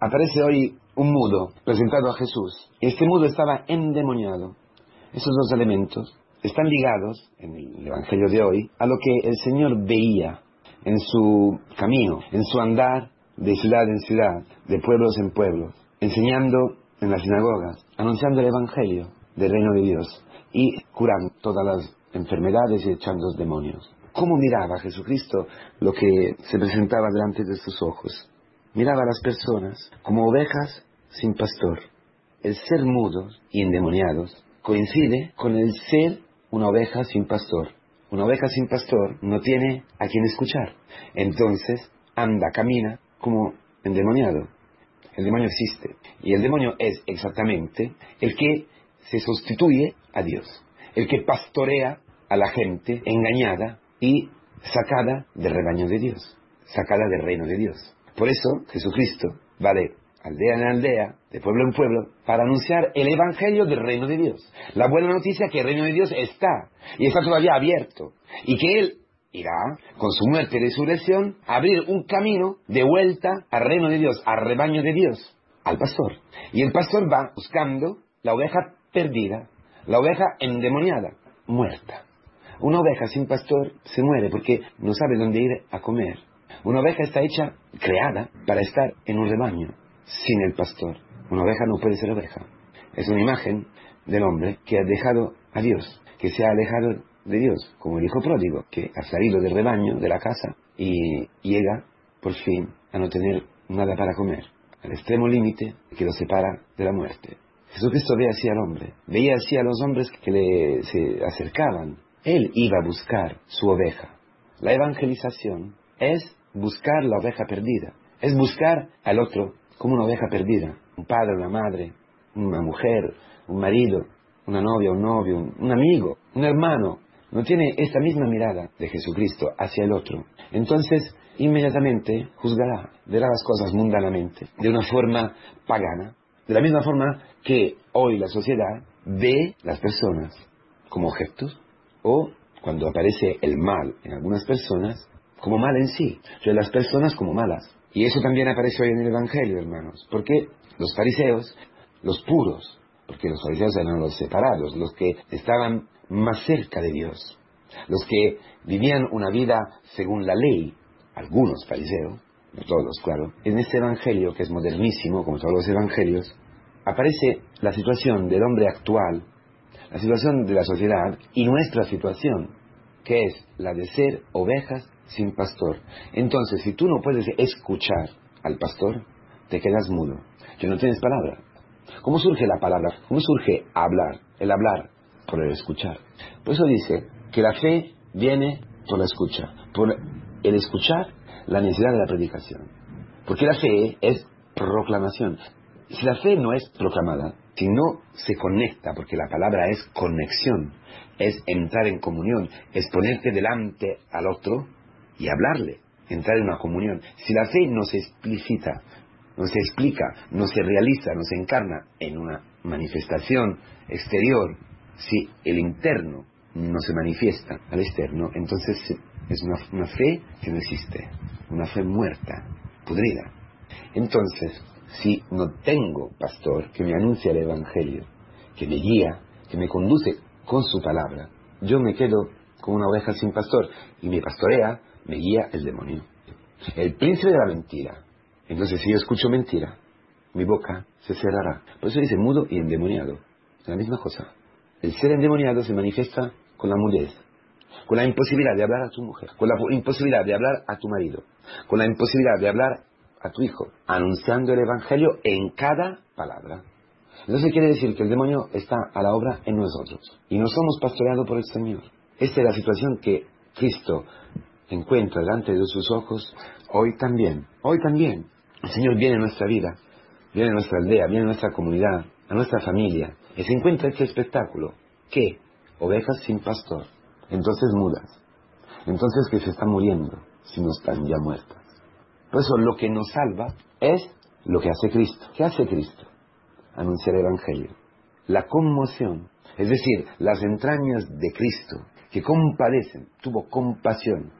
aparece hoy un mudo presentado a Jesús. Este mudo estaba endemoniado. Esos dos elementos están ligados en el Evangelio de hoy a lo que el Señor veía en su camino, en su andar de ciudad en ciudad, de pueblos en pueblos, enseñando en las sinagogas, anunciando el Evangelio del reino de Dios y curando todas las enfermedades y echando los demonios. ¿Cómo miraba Jesucristo lo que se presentaba delante de sus ojos? Miraba a las personas como ovejas sin pastor. El ser mudos y endemoniados coincide con el ser una oveja sin pastor. Una oveja sin pastor no tiene a quien escuchar. Entonces anda, camina como endemoniado. El demonio existe. Y el demonio es exactamente el que se sustituye a Dios. El que pastorea a la gente engañada y sacada del rebaño de Dios. Sacada del reino de Dios. Por eso Jesucristo va de aldea en aldea, de pueblo en pueblo, para anunciar el Evangelio del reino de Dios. La buena noticia es que el reino de Dios está, y está todavía abierto, y que Él irá, con su muerte y resurrección, a abrir un camino de vuelta al reino de Dios, al rebaño de Dios, al pastor. Y el pastor va buscando la oveja perdida, la oveja endemoniada, muerta. Una oveja sin pastor se muere porque no sabe dónde ir a comer. Una oveja está hecha, creada, para estar en un rebaño, sin el pastor. Una oveja no puede ser oveja. Es una imagen del hombre que ha dejado a Dios, que se ha alejado de Dios, como el hijo pródigo, que ha salido del rebaño, de la casa, y llega, por fin, a no tener nada para comer, al extremo límite que lo separa de la muerte. Jesucristo ve así al hombre, veía así a los hombres que le se acercaban. Él iba a buscar su oveja. La evangelización es buscar la oveja perdida, es buscar al otro como una oveja perdida, un padre, una madre, una mujer, un marido, una novia, un novio, un amigo, un hermano, no tiene esta misma mirada de Jesucristo hacia el otro, entonces inmediatamente juzgará, verá las cosas mundanamente, de una forma pagana, de la misma forma que hoy la sociedad ve las personas como objetos o cuando aparece el mal en algunas personas como mal en sí, o las personas como malas. Y eso también aparece hoy en el Evangelio, hermanos, porque los fariseos, los puros, porque los fariseos eran los separados, los que estaban más cerca de Dios, los que vivían una vida según la ley, algunos fariseos, no todos, claro. En este Evangelio, que es modernísimo, como todos los Evangelios, aparece la situación del hombre actual, la situación de la sociedad y nuestra situación, que es la de ser ovejas sin pastor. Entonces, si tú no puedes escuchar al pastor, te quedas mudo, que no tienes palabra. ¿Cómo surge la palabra? ¿Cómo surge hablar? El hablar por el escuchar. Por eso dice que la fe viene por la escucha, por el escuchar la necesidad de la predicación. Porque la fe es proclamación. Si la fe no es proclamada, si no se conecta, porque la palabra es conexión, es entrar en comunión, es ponerte delante al otro y hablarle, entrar en una comunión. Si la fe no se explicita, no se explica, no se realiza, no se encarna en una manifestación exterior, si el interno no se manifiesta al externo, entonces es una, fe que no existe, una fe muerta, pudrida. Entonces, si no tengo pastor que me anuncia el Evangelio, que me guía, que me conduce con su palabra, yo me quedo como una oveja sin pastor y me pastorea, me guía el demonio. El príncipe de la mentira. Entonces, si yo escucho mentira, mi boca se cerrará. Por eso dice mudo y endemoniado. Es la misma cosa. El ser endemoniado se manifiesta con la mudez, con la imposibilidad de hablar a tu mujer, con la imposibilidad de hablar a tu marido, con la imposibilidad de hablar a tu hijo, anunciando el Evangelio en cada palabra. Entonces quiere decir que el demonio está a la obra en nosotros y no somos pastoreados por el Señor. Esta es la situación que Cristo encuentra delante de sus ojos hoy también. Hoy también. El Señor viene a nuestra vida, viene a nuestra aldea, viene a nuestra comunidad, a nuestra familia, y se encuentra este espectáculo. ¿Qué? Ovejas sin pastor. Entonces mudas. Entonces que se están muriendo, si no están ya muertas. Por eso lo que nos salva es lo que hace Cristo. ¿Qué hace Cristo? Anunciar el Evangelio. La conmoción, es decir, las entrañas de Cristo, que compadecen, tuvo compasión,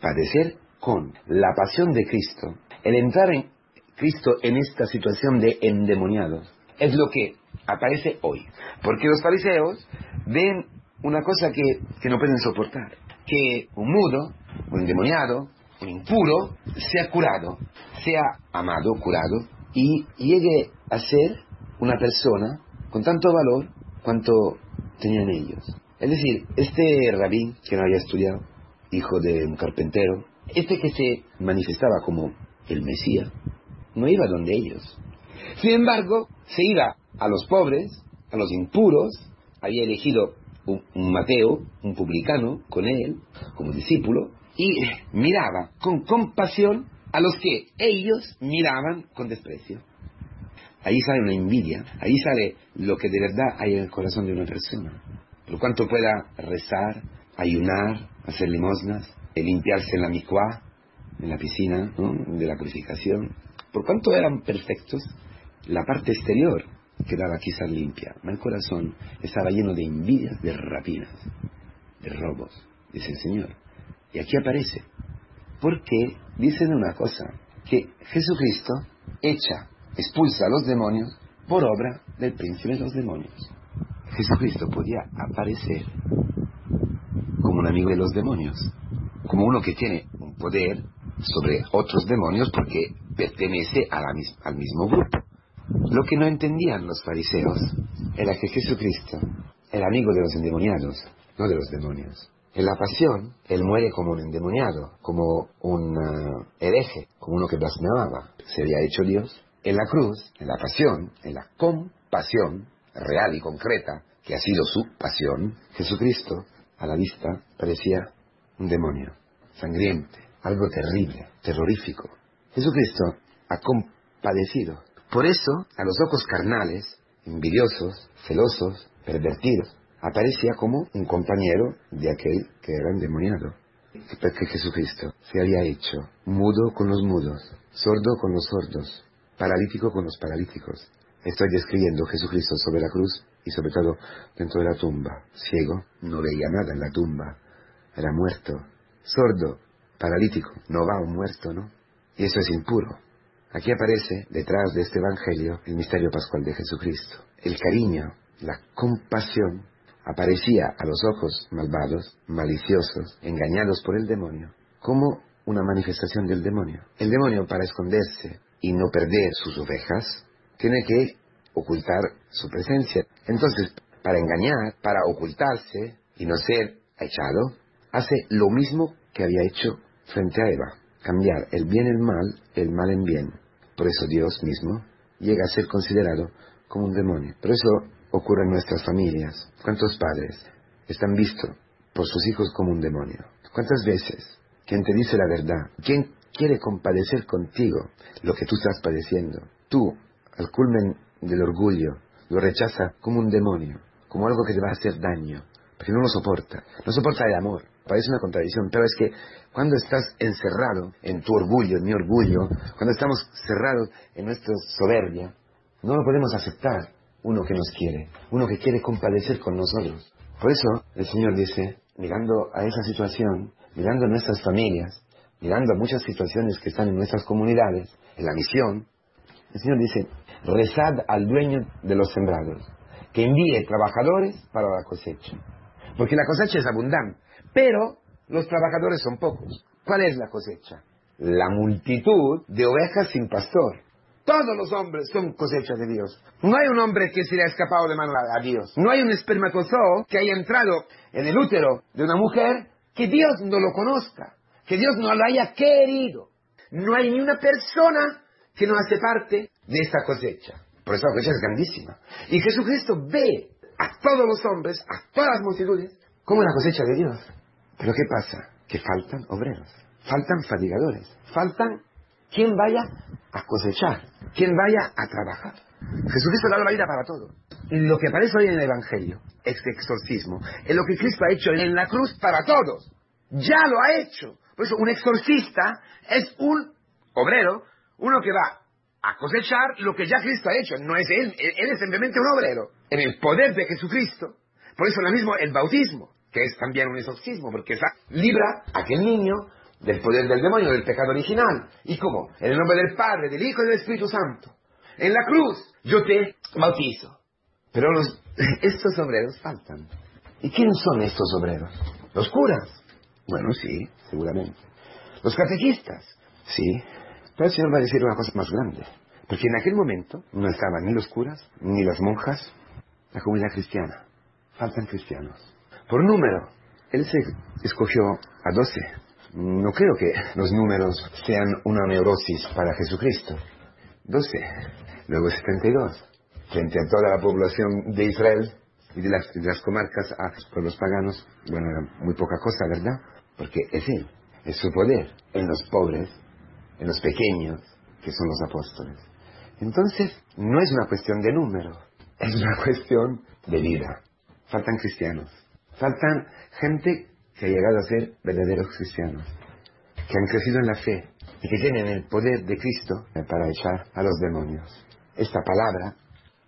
padecer con la pasión de Cristo, el entrar en Cristo en esta situación de endemoniados. Es lo que aparece hoy. Porque los fariseos ven una cosa que, que no pueden soportar. Que un mudo, un endemoniado, un impuro, sea curado, sea amado, curado, y llegue a ser una persona con tanto valor cuanto tenían ellos. Es decir, este rabí que no había estudiado, hijo de un carpintero, este que se manifestaba como el Mesías, no iba donde ellos. Sin embargo, se iba a los pobres, a los impuros, había elegido un, Mateo, un publicano, con él, como discípulo, y miraba con compasión a los que ellos miraban con desprecio. Ahí sale una envidia, ahí sale lo que de verdad hay en el corazón de una persona. Por cuanto pueda rezar, ayunar, hacer limosnas, limpiarse en la micuá, en la piscina de la purificación. Por cuanto eran perfectos, la parte exterior quedaba quizás limpia, pero el corazón estaba lleno de envidias, de rapinas, de robos, dice el Señor. Y aquí aparece, porque dicen una cosa, que Jesucristo echa, expulsa a los demonios por obra del príncipe de los demonios. Jesucristo podía aparecer un amigo de los demonios, como uno que tiene un poder sobre otros demonios porque pertenece al mismo grupo. Lo que no entendían los fariseos era que Jesucristo era amigo de los endemoniados, no de los demonios. En la pasión, Él muere como un endemoniado, como un uh, hereje, como uno que blasfemaba. Se había hecho Dios. En la cruz, en la pasión, en la compasión real y concreta, que ha sido su pasión, Jesucristo, a la vista, parecía un demonio, sangriente, algo terrible, terrorífico. Jesucristo ha compadecido por eso, a los ojos carnales, envidiosos, celosos, pervertidos, aparecía como un compañero de aquel que era endemoniado. Porque Jesucristo se había hecho mudo con los mudos, sordo con los sordos, paralítico con los paralíticos. Estoy describiendo Jesucristo sobre la cruz y sobre todo dentro de la tumba. Ciego, no veía nada en la tumba, era muerto. Sordo, paralítico, no va un muerto, ¿no? Y eso es impuro. Aquí aparece, detrás de este Evangelio, el misterio pascual de Jesucristo. El cariño, la compasión, aparecía a los ojos malvados, maliciosos, engañados por el demonio, como una manifestación del demonio. El demonio, para esconderse y no perder sus ovejas, tiene que ocultar su presencia. Entonces, para engañar, para ocultarse y no ser echado, hace lo mismo que había hecho frente a Eva cambiar el bien en mal, el mal en bien. Por eso Dios mismo llega a ser considerado como un demonio. Por eso ocurre en nuestras familias. ¿Cuántos padres están vistos por sus hijos como un demonio? ¿Cuántas veces quien te dice la verdad, quien quiere compadecer contigo lo que tú estás padeciendo, tú, al culmen del orgullo, lo rechaza como un demonio, como algo que te va a hacer daño, porque no lo soporta, no soporta el amor, parece una contradicción, pero es que cuando estás encerrado en tu orgullo, en mi orgullo, cuando estamos cerrados en nuestra soberbia, no lo podemos aceptar uno que nos quiere, uno que quiere compadecer con nosotros. Por eso el Señor dice, mirando a esa situación, mirando a nuestras familias, mirando a muchas situaciones que están en nuestras comunidades, en la misión, el Señor dice, rezad al dueño de los sembrados, que envíe trabajadores para la cosecha. Porque la cosecha es abundante, pero los trabajadores son pocos. ¿Cuál es la cosecha? La multitud de ovejas sin pastor. Todos los hombres son cosecha de Dios. No hay un hombre que se le ha escapado de mano a Dios. No hay un espermatozoo que haya entrado en el útero de una mujer que Dios no lo conozca, que Dios no lo haya querido. No hay ni una persona que no hace parte de esta cosecha. Por eso la cosecha es grandísima. Y Jesucristo ve a todos los hombres, a todas las multitudes, como la cosecha de Dios. Pero ¿qué pasa? Que faltan obreros, faltan fatigadores, faltan quien vaya a cosechar, quien vaya a trabajar. Jesucristo ha dado la vida para todo. Lo que aparece hoy en el Evangelio, este exorcismo, es lo que Cristo ha hecho en la cruz para todos. Ya lo ha hecho. Por eso un exorcista es un obrero, uno que va a cosechar lo que ya Cristo ha hecho. No es él, él es simplemente un obrero. En el poder de Jesucristo. Por eso lo mismo el bautismo que es también un exorcismo, porque libra a aquel niño del poder del demonio, del pecado original. ¿Y cómo? En el nombre del Padre, del Hijo y del Espíritu Santo. En la cruz yo te bautizo. Pero estos obreros faltan. ¿Y quiénes son estos obreros? Los curas. Bueno, sí, seguramente. Los catequistas. Sí. Pero el Señor va a decir una cosa más grande. Porque en aquel momento no estaban ni los curas, ni las monjas, la comunidad cristiana. Faltan cristianos. Por número, Él se escogió a doce. No creo que los números sean una neurosis para Jesucristo. Doce. Luego setenta y dos. Frente a toda la población de Israel y de las, de las comarcas a los paganos, bueno, era muy poca cosa, ¿verdad? Porque es Él, es su poder en los pobres, en los pequeños, que son los apóstoles. Entonces, no es una cuestión de número, es una cuestión de vida. Faltan cristianos, faltan gente que ha llegado a ser verdaderos cristianos, que han crecido en la fe y que tienen el poder de Cristo para echar a los demonios. Esta palabra,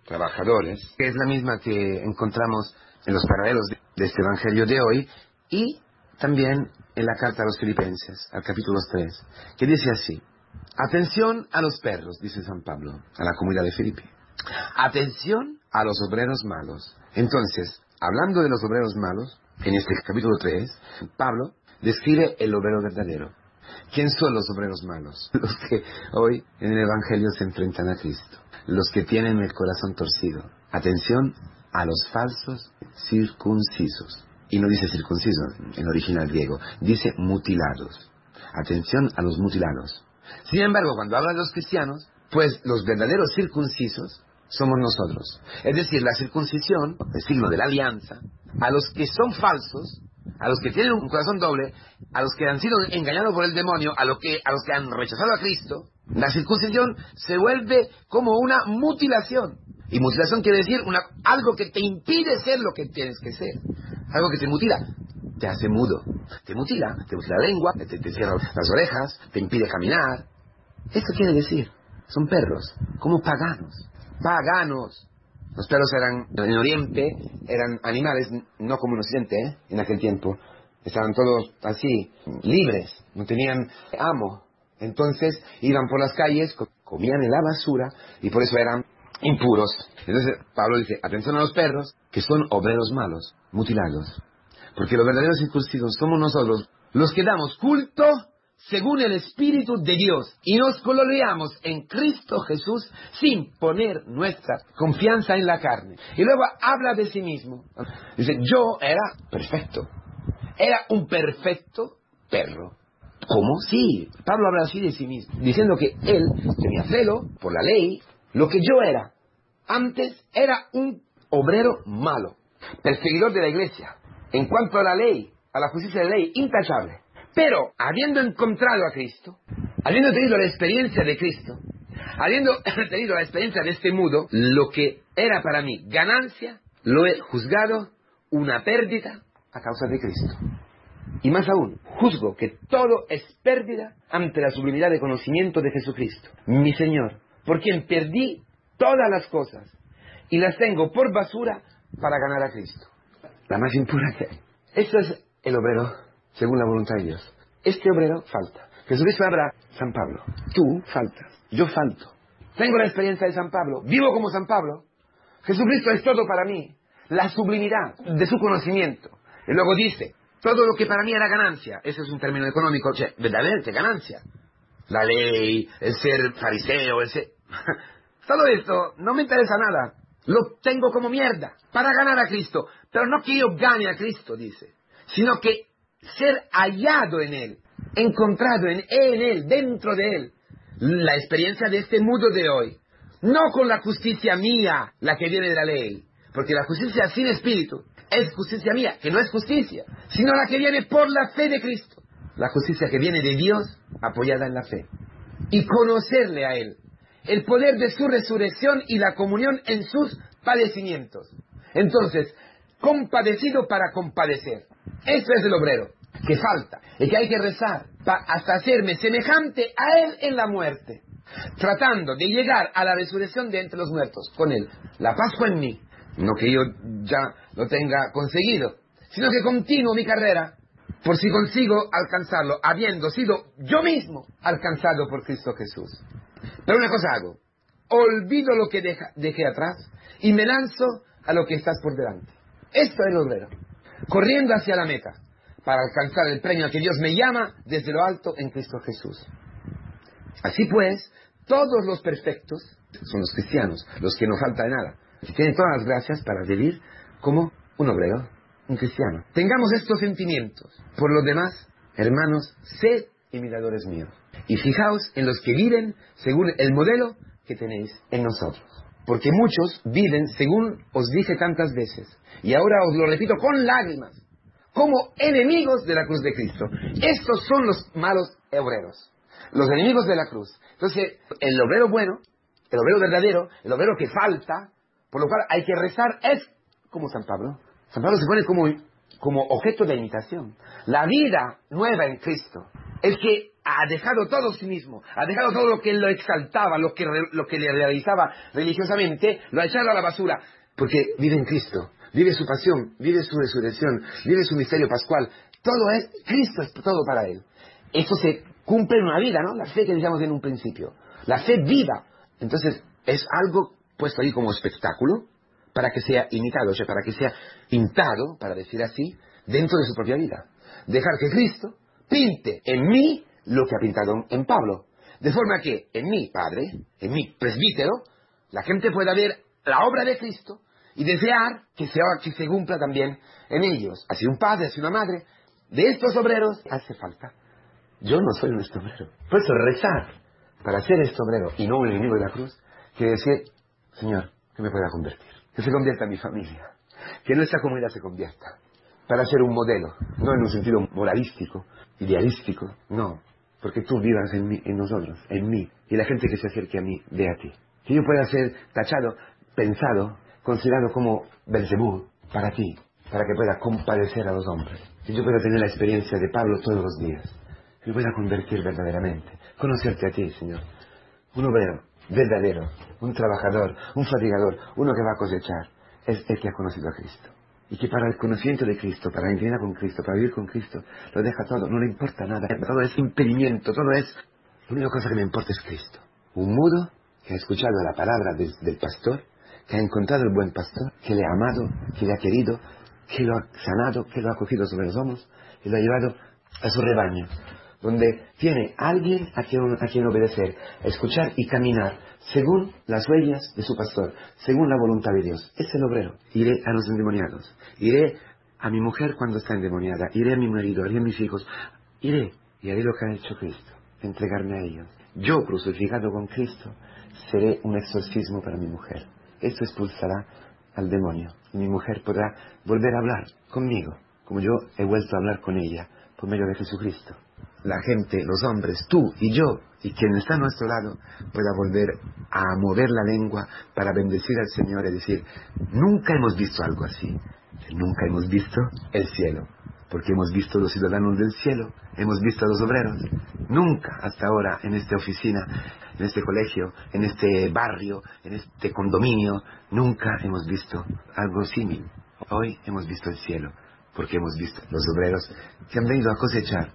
trabajadores, es la misma que encontramos en los paralelos de este Evangelio de hoy y también en la carta a los filipenses, al capítulo 3, que dice así, Atención a los perros, dice San Pablo, a la comunidad de Filipe. Atención a los obreros malos. Entonces, hablando de los obreros malos, en este capítulo 3, Pablo describe el obrero verdadero. ¿Quién son los obreros malos? Los que hoy en el Evangelio se enfrentan a Cristo. Los que tienen el corazón torcido. Atención a los falsos circuncisos. Y no dice circunciso en original griego, dice mutilados. Atención a los mutilados. Sin embargo, cuando habla de los cristianos, pues los verdaderos circuncisos somos nosotros. Es decir, la circuncisión, el signo de la alianza, a los que son falsos, a los que tienen un corazón doble, a los que han sido engañados por el demonio, a, que, a los que han rechazado a Cristo, la circuncisión se vuelve como una mutilación. Y mutilación quiere decir una, algo que te impide ser lo que tienes que ser. Algo que te mutila te hace mudo, te mutila, te mutila la lengua, te, cierra las orejas, te impide caminar. Esto quiere decir, son perros, como paganos, paganos. Los perros eran, en Oriente, eran animales, no como en Occidente, ¿eh? en aquel tiempo. Estaban todos así, libres, no tenían amo. Entonces iban por las calles, comían en la basura y por eso eran impuros. Entonces Pablo dice, atención a los perros, que son obreros malos, mutilados. Porque los verdaderos circuncisos somos nosotros, los que damos culto según el Espíritu de Dios y nos gloriamos en Cristo Jesús sin poner nuestra confianza en la carne. Y luego habla de sí mismo. Dice, yo era perfecto. Era un perfecto perro. ¿Cómo? Sí, Pablo habla así de sí mismo, diciendo que él tenía celo por la ley. Lo que yo era antes era un obrero malo, perseguidor de la iglesia, en cuanto a la ley, a la justicia de la ley, intachable. Pero habiendo encontrado a Cristo, habiendo tenido la experiencia de Cristo, habiendo tenido la experiencia de este mudo, lo que era para mí ganancia, lo he juzgado una pérdida a causa de Cristo. Y más aún, juzgo que todo es pérdida ante la sublimidad de conocimiento de Jesucristo, mi Señor, por quien perdí todas las cosas y las tengo por basura para ganar a Cristo la más impura que hay. Es el obrero según la voluntad de Dios. Este obrero falta. Jesucristo habla, San Pablo, tú faltas, yo falto. Tengo la experiencia de San Pablo, vivo como San Pablo. Jesucristo es todo para mí, la sublimidad de su conocimiento. Y luego dice, todo lo que para mí era ganancia, ese es un término económico, che, verdaderamente ganancia. La ley, el ser fariseo, el ser... todo esto no me interesa nada. Lo tengo como mierda para ganar a Cristo. Pero no que yo gane a Cristo, dice, sino que ser hallado en Él, encontrado en, Él, dentro de Él. La experiencia de este mundo de hoy. No con la justicia mía, la que viene de la ley. Porque la justicia sin espíritu es justicia mía, que no es justicia, sino la que viene por la fe de Cristo. La justicia que viene de Dios apoyada en la fe. Y conocerle a Él el poder de su resurrección y la comunión en sus padecimientos. Entonces, compadecido para compadecer. Esto es el obrero, que falta, y que hay que rezar hasta hacerme semejante a él en la muerte, tratando de llegar a la resurrección de entre los muertos con él. La Pascua en mí, no que yo ya lo tenga conseguido, sino que continúo mi carrera por si consigo alcanzarlo, habiendo sido yo mismo alcanzado por Cristo Jesús. Pero una cosa hago, olvido lo que dejé atrás y me lanzo a lo que estás por delante. Esto es el obrero, corriendo hacia la meta para alcanzar el premio que Dios me llama desde lo alto en Cristo Jesús. Así pues, todos los perfectos son los cristianos, los que no falta de nada, tienen todas las gracias para vivir como un obrero, un cristiano. Tengamos estos sentimientos. Por lo demás, hermanos, sed imitadores míos. Y fijaos en los que viven según el modelo que tenéis en nosotros. Porque muchos viven según os dije tantas veces. Y ahora os lo repito con lágrimas. Como enemigos de la cruz de Cristo. Estos son los malos obreros. Los enemigos de la cruz. Entonces, el obrero bueno, el obrero verdadero, el obrero que falta, por lo cual hay que rezar, es como San Pablo. San Pablo se pone como, como objeto de imitación. La vida nueva en Cristo, el que ha dejado todo sí mismo, ha dejado todo lo que lo exaltaba, lo que, lo que le realizaba religiosamente, lo ha echado a la basura, porque vive en Cristo, vive su pasión, vive su resurrección, vive su misterio pascual. Todo es, Cristo es todo para él. Eso se cumple en una vida, ¿no? La fe que decíamos en un principio. La fe viva. Entonces, es algo puesto ahí como espectáculo, para que sea imitado, o sea, para que sea pintado, para decir así, dentro de su propia vida. Dejar que Cristo pinte en mí lo que ha pintado en Pablo. De forma que en mí, Padre, en mí, presbítero, la gente pueda ver la obra de Cristo y desear que se, que se cumpla también en ellos. Así un padre, así una madre. De estos obreros hace falta. Yo no soy un obrero. Por eso rezar para ser este obrero y no un enemigo de la cruz, quiere decir, Señor, que me pueda convertir que se convierta en mi familia, que nuestra comunidad se convierta, para ser un modelo, no en un sentido moralístico, idealístico, no, porque tú vivas en, mí, en nosotros, en mí, y la gente que se acerque a mí ve a ti. Que yo pueda ser tachado, pensado, considerado como Belzebú para ti, para que pueda compadecer a los hombres. Que yo pueda tener la experiencia de Pablo todos los días. Que yo pueda convertir verdaderamente, conocerte a ti, Señor. Un obrero, verdadero, un trabajador, un fatigador, uno que va a cosechar, es el que ha conocido a Cristo. Y que para el conocimiento de Cristo, para la intimidad con Cristo, para vivir con Cristo, lo deja todo, no le importa nada, todo es impedimento, todo es... La única cosa que me importa es Cristo. Un mudo que ha escuchado la palabra del pastor, que ha encontrado el buen pastor, que le ha amado, que le ha querido, que lo ha sanado, que lo ha cogido sobre los hombros y lo ha llevado a su rebaño donde tiene alguien a quien, a quien obedecer, escuchar y caminar según las huellas de su pastor, según la voluntad de Dios. Es el obrero. Iré a los endemoniados, iré a mi mujer cuando está endemoniada, iré a mi marido, iré a mis hijos, iré y haré lo que ha hecho Cristo, entregarme a ellos. Yo, crucificado con Cristo, seré un exorcismo para mi mujer. Esto expulsará al demonio mi mujer podrá volver a hablar conmigo, como yo he vuelto a hablar con ella por medio de Jesucristo la gente, los hombres, tú y yo, y quien está a nuestro lado, pueda volver a mover la lengua para bendecir al Señor y decir, nunca hemos visto algo así, nunca hemos visto el cielo, porque hemos visto los ciudadanos del cielo, hemos visto a los obreros, nunca hasta ahora en esta oficina, en este colegio, en este barrio, en este condominio, nunca hemos visto algo similar. Hoy hemos visto el cielo porque hemos visto los obreros que han venido a cosechar